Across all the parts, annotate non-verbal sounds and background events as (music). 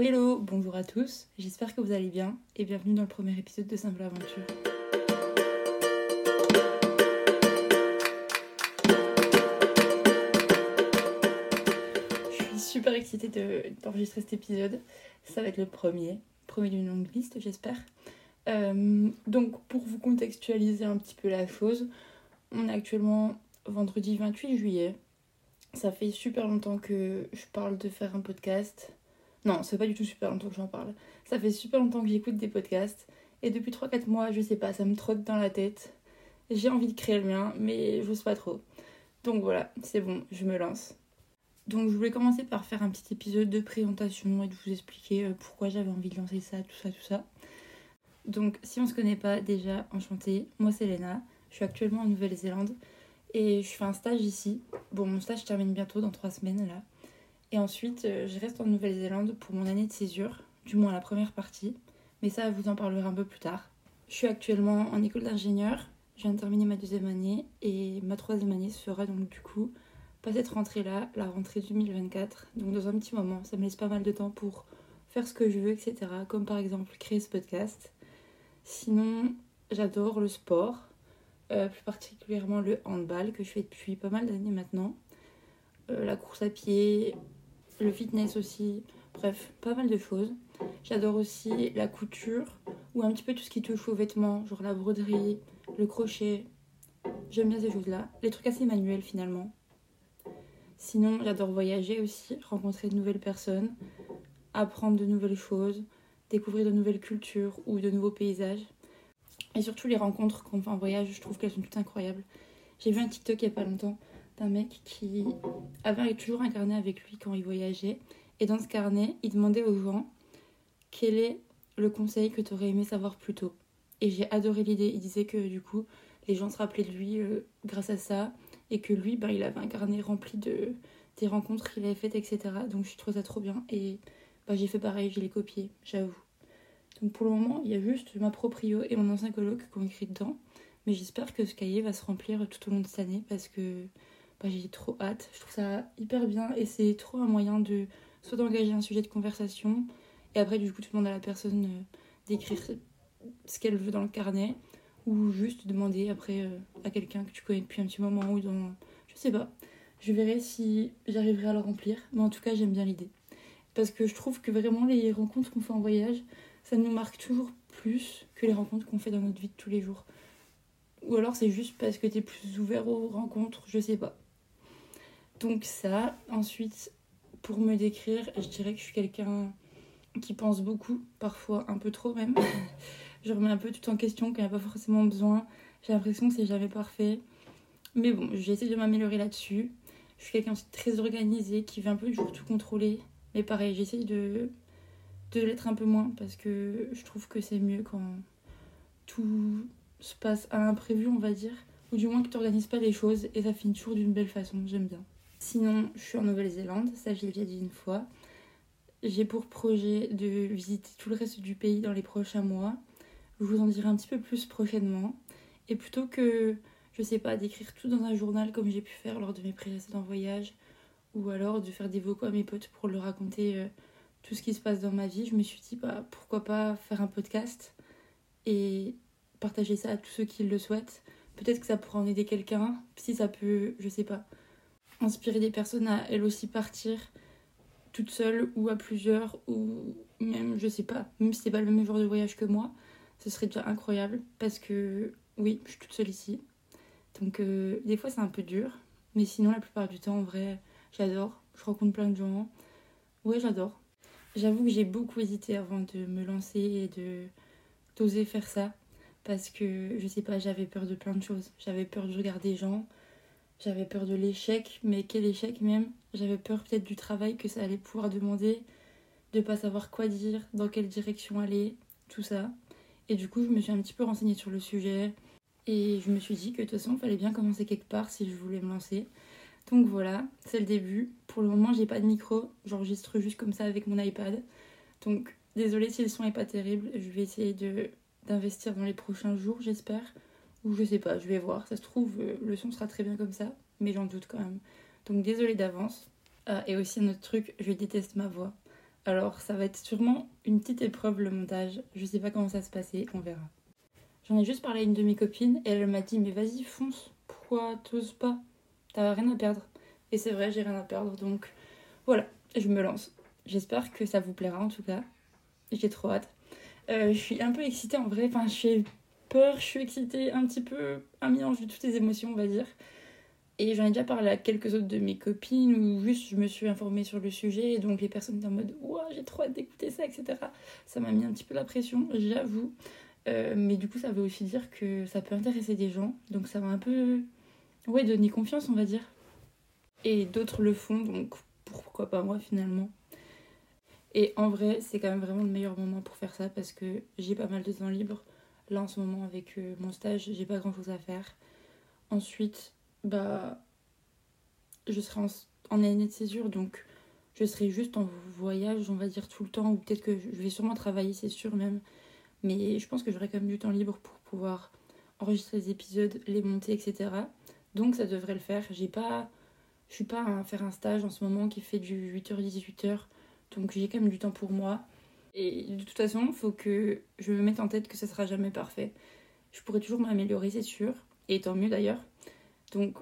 Hello, bonjour à tous, j'espère que vous allez bien et bienvenue dans le premier épisode de Simple Aventure. Je suis super excitée d'enregistrer cet épisode, ça va être le premier, premier d'une longue liste j'espère. Euh, donc pour vous contextualiser un petit peu la chose, on est actuellement vendredi 28 juillet. Ça fait super longtemps que je parle de faire un podcast. Non, c'est pas du tout super longtemps que j'en parle. Ça fait super longtemps que j'écoute des podcasts. Et depuis 3-4 mois, je sais pas, ça me trotte dans la tête. J'ai envie de créer le mien, mais j'ose pas trop. Donc voilà, c'est bon, je me lance. Donc je voulais commencer par faire un petit épisode de présentation et de vous expliquer euh, pourquoi j'avais envie de lancer ça, tout ça, tout ça. Donc si on se connaît pas déjà, enchantée, moi c'est Léna, je suis actuellement en Nouvelle-Zélande et je fais un stage ici. Bon, mon stage termine bientôt dans trois semaines là. Et ensuite, euh, je reste en Nouvelle-Zélande pour mon année de césure, du moins la première partie. Mais ça, vous en parlerai un peu plus tard. Je suis actuellement en école d'ingénieur. Je viens de terminer ma deuxième année et ma troisième année se fera donc du coup pas cette rentrée-là, la rentrée 2024. Donc dans un petit moment, ça me laisse pas mal de temps pour faire ce que je veux, etc. Comme par exemple créer ce podcast. Sinon, j'adore le sport. Euh, plus particulièrement le handball que je fais depuis pas mal d'années maintenant, euh, la course à pied, le fitness aussi, bref, pas mal de choses. J'adore aussi la couture ou un petit peu tout ce qui touche aux vêtements, genre la broderie, le crochet. J'aime bien ces choses-là, les trucs assez manuels finalement. Sinon, j'adore voyager aussi, rencontrer de nouvelles personnes, apprendre de nouvelles choses, découvrir de nouvelles cultures ou de nouveaux paysages. Et surtout les rencontres qu'on fait en voyage, je trouve qu'elles sont toutes incroyables. J'ai vu un TikTok il n'y a pas longtemps d'un mec qui avait toujours un carnet avec lui quand il voyageait. Et dans ce carnet, il demandait aux gens quel est le conseil que tu aurais aimé savoir plus tôt? Et j'ai adoré l'idée. Il disait que du coup, les gens se rappelaient de lui euh, grâce à ça. Et que lui, bah, il avait un carnet rempli de des rencontres qu'il avait faites, etc. Donc je trouve ça trop bien. Et bah, j'ai fait pareil, j'ai les copié, j'avoue. Donc pour le moment, il y a juste ma proprio et mon ancien coloc qui ont écrit dedans. Mais j'espère que ce cahier va se remplir tout au long de cette année parce que bah, j'ai trop hâte. Je trouve ça hyper bien et c'est trop un moyen de soit d'engager un sujet de conversation et après du coup tu demandes à la personne euh, d'écrire ce qu'elle veut dans le carnet ou juste demander après euh, à quelqu'un que tu connais depuis un petit moment ou dans... Je sais pas. Je verrai si j'arriverai à le remplir. Mais en tout cas j'aime bien l'idée. Parce que je trouve que vraiment les rencontres qu'on fait en voyage, ça nous marque toujours plus que les rencontres qu'on fait dans notre vie de tous les jours. Ou alors c'est juste parce que t'es plus ouvert aux rencontres, je sais pas. Donc ça, ensuite, pour me décrire, je dirais que je suis quelqu'un qui pense beaucoup, parfois un peu trop même. (laughs) je remets un peu tout en question quand il n'y a pas forcément besoin. J'ai l'impression que c'est jamais parfait. Mais bon, j'essaie de m'améliorer là-dessus. Je suis quelqu'un très organisé qui veut un peu toujours tout contrôler. Mais pareil, j'essaie de de l'être un peu moins parce que je trouve que c'est mieux quand tout se passe à l'imprévu, on va dire, ou du moins que tu n'organises pas les choses et ça finit toujours d'une belle façon, j'aime bien. Sinon, je suis en Nouvelle-Zélande, ça j'ai déjà dit une fois. J'ai pour projet de visiter tout le reste du pays dans les prochains mois. Je vous en dirai un petit peu plus prochainement. Et plutôt que, je sais pas, d'écrire tout dans un journal comme j'ai pu faire lors de mes précédents voyages, ou alors de faire des vocaux à mes potes pour leur raconter euh, tout ce qui se passe dans ma vie, je me suis dit bah, pourquoi pas faire un podcast et partager ça à tous ceux qui le souhaitent. Peut-être que ça pourra en aider quelqu'un, si ça peut, je sais pas, inspirer des personnes à elles aussi partir toute seule ou à plusieurs ou même, je sais pas, même si c'est pas le même genre de voyage que moi, ce serait déjà incroyable parce que oui, je suis toute seule ici. Donc euh, des fois c'est un peu dur, mais sinon la plupart du temps en vrai, j'adore. Je rencontre plein de gens. Ouais, j'adore. J'avoue que j'ai beaucoup hésité avant de me lancer et de d'oser faire ça parce que je sais pas, j'avais peur de plein de choses. J'avais peur du regard des gens, j'avais peur de l'échec, mais quel échec même J'avais peur peut-être du travail que ça allait pouvoir demander, de pas savoir quoi dire, dans quelle direction aller, tout ça. Et du coup, je me suis un petit peu renseignée sur le sujet et je me suis dit que de toute façon, il fallait bien commencer quelque part si je voulais me lancer. Donc voilà, c'est le début. Pour le moment, j'ai pas de micro, j'enregistre juste comme ça avec mon iPad. Donc désolée si le son est pas terrible, je vais essayer d'investir dans les prochains jours, j'espère. Ou je sais pas, je vais voir. Ça se trouve, euh, le son sera très bien comme ça, mais j'en doute quand même. Donc désolée d'avance. Ah, et aussi un autre truc, je déteste ma voix. Alors ça va être sûrement une petite épreuve le montage. Je sais pas comment ça se passer, on verra. J'en ai juste parlé à une de mes copines et elle m'a dit mais vas-y fonce, pourquoi t'oses pas? T'as rien à perdre. Et c'est vrai, j'ai rien à perdre donc voilà, je me lance. J'espère que ça vous plaira en tout cas. J'ai trop hâte. Euh, je suis un peu excitée en vrai, enfin je suis peur, je suis excitée, un petit peu un mélange de toutes les émotions on va dire. Et j'en ai déjà parlé à quelques autres de mes copines où juste je me suis informée sur le sujet et donc les personnes étaient en mode Ouah, j'ai trop hâte d'écouter ça, etc. Ça m'a mis un petit peu la pression, j'avoue. Euh, mais du coup, ça veut aussi dire que ça peut intéresser des gens. Donc ça m'a un peu ouais, donné confiance, on va dire. Et d'autres le font, donc pourquoi pas moi finalement. Et en vrai, c'est quand même vraiment le meilleur moment pour faire ça parce que j'ai pas mal de temps libre. Là en ce moment avec euh, mon stage, j'ai pas grand chose à faire. Ensuite, bah je serai en, année de césure donc je serai juste en voyage on va dire tout le temps ou peut-être que je vais sûrement travailler c'est sûr même. Mais je pense que j'aurai quand même du temps libre pour pouvoir enregistrer les épisodes les monter etc donc ça devrait le faire. J'ai pas je suis pas à faire un stage en ce moment qui fait du 8h 18h donc j'ai quand même du temps pour moi et de toute façon il faut que je me mette en tête que ça sera jamais parfait. Je pourrais toujours m'améliorer c'est sûr. Et tant mieux d'ailleurs. Donc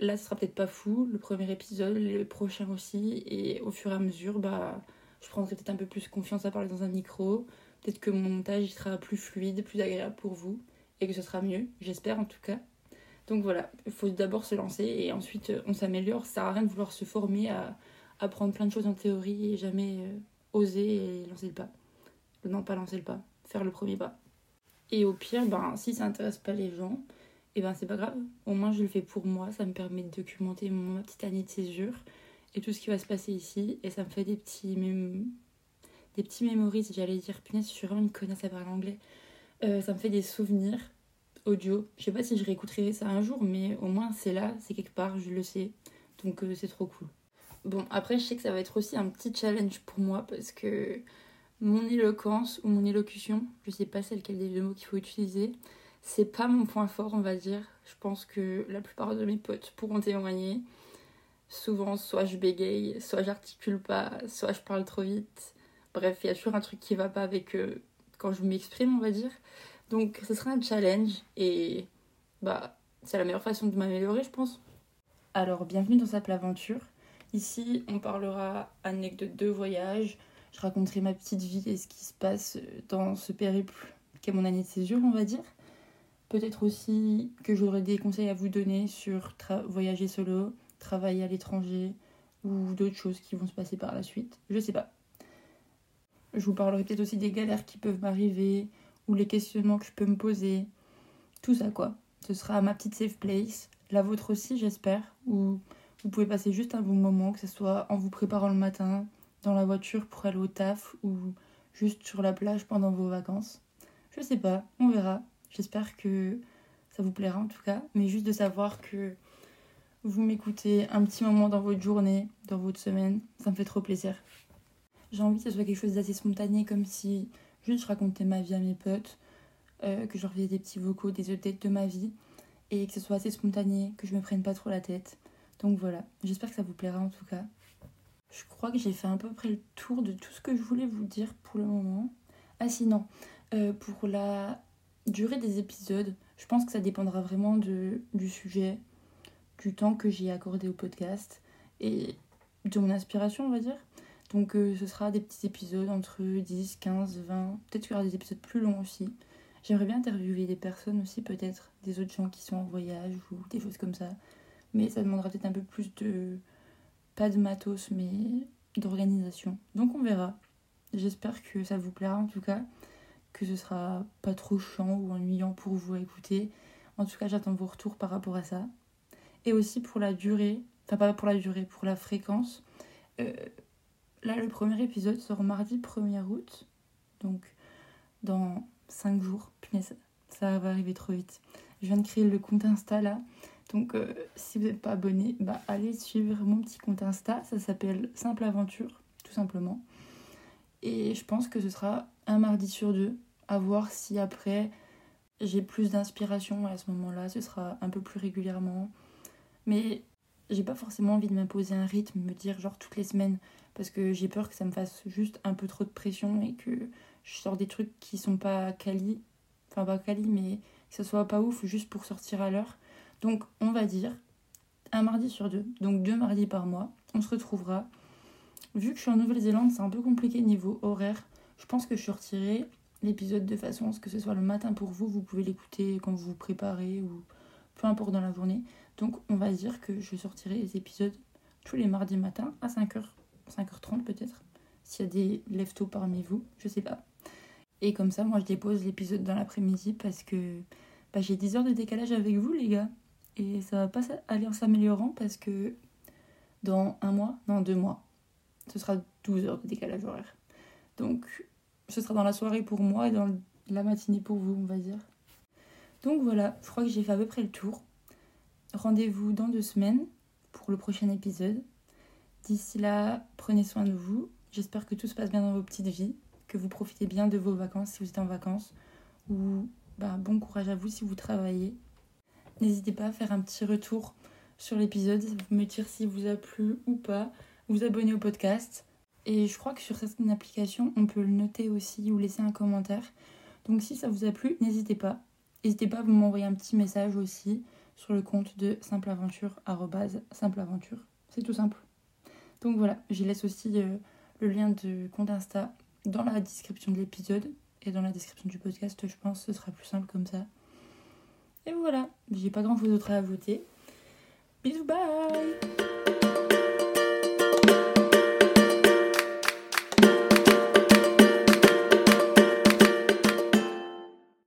là, ce sera peut-être pas fou, le premier épisode, les prochains aussi, et au fur et à mesure, bah, je prendrai peut-être un peu plus confiance à parler dans un micro, peut-être que mon montage sera plus fluide, plus agréable pour vous, et que ce sera mieux, j'espère en tout cas. Donc voilà, il faut d'abord se lancer et ensuite euh, on s'améliore. Ça sert à rien de vouloir se former à apprendre plein de choses en théorie et jamais euh, oser et lancer le pas. Non, pas lancer le pas, faire le premier pas. Et au pire, ben, si ça intéresse pas les gens, et ben c'est pas grave. Au moins je le fais pour moi, ça me permet de documenter ma petite année de césure et tout ce qui va se passer ici et ça me fait des petits des petits memories, j'allais dire punaise, je suis vraiment une connasse à parler anglais. Euh, ça me fait des souvenirs audio. Je sais pas si je réécouterai ça un jour, mais au moins c'est là, c'est quelque part, je le sais. Donc euh, c'est trop cool. Bon, après je sais que ça va être aussi un petit challenge pour moi parce que mon éloquence ou mon élocution, je sais pas c'est lequel des deux mots qu'il faut utiliser, c'est pas mon point fort, on va dire. Je pense que la plupart de mes potes pourront témoigner. Souvent, soit je bégaye, soit j'articule pas, soit je parle trop vite. Bref, il y a toujours un truc qui va pas avec euh, quand je m'exprime, on va dire. Donc, ce sera un challenge et bah, c'est la meilleure façon de m'améliorer, je pense. Alors, bienvenue dans Simple Aventure. Ici, on parlera anecdotes de voyage. Je raconterai ma petite vie et ce qui se passe dans ce périple qu'est mon année de césure, on va dire. Peut-être aussi que j'aurai des conseils à vous donner sur voyager solo, travailler à l'étranger ou d'autres choses qui vont se passer par la suite. Je sais pas. Je vous parlerai peut-être aussi des galères qui peuvent m'arriver ou les questionnements que je peux me poser. Tout ça quoi. Ce sera ma petite safe place. La vôtre aussi, j'espère. Où vous pouvez passer juste un bon moment, que ce soit en vous préparant le matin, dans la voiture pour aller au taf ou juste sur la plage pendant vos vacances. Je sais pas, on verra. J'espère que ça vous plaira en tout cas. Mais juste de savoir que vous m'écoutez un petit moment dans votre journée, dans votre semaine, ça me fait trop plaisir. J'ai envie que ce soit quelque chose d'assez spontané, comme si juste je racontais ma vie à mes potes, euh, que je leur faisais des petits vocaux, des updates de ma vie, et que ce soit assez spontané, que je me prenne pas trop la tête. Donc voilà, j'espère que ça vous plaira en tout cas. Je crois que j'ai fait à peu près le tour de tout ce que je voulais vous dire pour le moment. Ah si, non. Euh, pour la durée des épisodes, je pense que ça dépendra vraiment du sujet, du temps que j'ai accordé au podcast et de mon inspiration, on va dire. Donc euh, ce sera des petits épisodes entre 10, 15, 20, peut-être qu'il y aura des épisodes plus longs aussi. J'aimerais bien interviewer des personnes aussi, peut-être des autres gens qui sont en voyage ou des choses comme ça. Mais ça demandera peut-être un peu plus de... pas de matos, mais d'organisation. Donc on verra. J'espère que ça vous plaira en tout cas que ce sera pas trop chiant ou ennuyant pour vous à écouter. En tout cas, j'attends vos retours par rapport à ça. Et aussi pour la durée, enfin pas pour la durée, pour la fréquence. Euh, là, le premier épisode sort mardi 1er août. Donc, dans 5 jours. Punaise, ça va arriver trop vite. Je viens de créer le compte Insta là. Donc, euh, si vous n'êtes pas abonné, bah, allez suivre mon petit compte Insta. Ça s'appelle Simple Aventure, tout simplement. Et je pense que ce sera un mardi sur deux à voir si après j'ai plus d'inspiration à ce moment-là, ce sera un peu plus régulièrement. Mais j'ai pas forcément envie de m'imposer un rythme, me dire genre toutes les semaines, parce que j'ai peur que ça me fasse juste un peu trop de pression et que je sors des trucs qui sont pas quali, enfin pas quali, mais que ça soit pas ouf juste pour sortir à l'heure. Donc on va dire un mardi sur deux, donc deux mardis par mois, on se retrouvera. Vu que je suis en Nouvelle-Zélande, c'est un peu compliqué niveau horaire. Je pense que je sortirai l'épisode de façon à ce que ce soit le matin pour vous, vous pouvez l'écouter quand vous vous préparez ou peu importe dans la journée. Donc on va dire que je sortirai les épisodes tous les mardis matins à 5h, 5h30 peut-être, s'il y a des leftos parmi vous, je sais pas. Et comme ça, moi je dépose l'épisode dans l'après-midi parce que bah, j'ai 10 heures de décalage avec vous les gars. Et ça va pas aller en s'améliorant parce que dans un mois, non deux mois, ce sera 12 heures de décalage horaire. Donc ce sera dans la soirée pour moi et dans la matinée pour vous, on va dire. Donc voilà, je crois que j'ai fait à peu près le tour. Rendez-vous dans deux semaines pour le prochain épisode. D'ici là, prenez soin de vous. J'espère que tout se passe bien dans vos petites vies, que vous profitez bien de vos vacances si vous êtes en vacances, ou bah, bon courage à vous si vous travaillez. N'hésitez pas à faire un petit retour sur l'épisode, me dire si vous a plu ou pas, vous abonner au podcast. Et je crois que sur certaines applications, on peut le noter aussi ou laisser un commentaire. Donc si ça vous a plu, n'hésitez pas. N'hésitez pas à m'envoyer un petit message aussi sur le compte de Simple Aventure, Simple Aventure. C'est tout simple. Donc voilà, je laisse aussi euh, le lien de compte Insta dans la description de l'épisode et dans la description du podcast, je pense, ce sera plus simple comme ça. Et voilà, j'ai pas grand chose d'autre à ajouter. Bisous, bye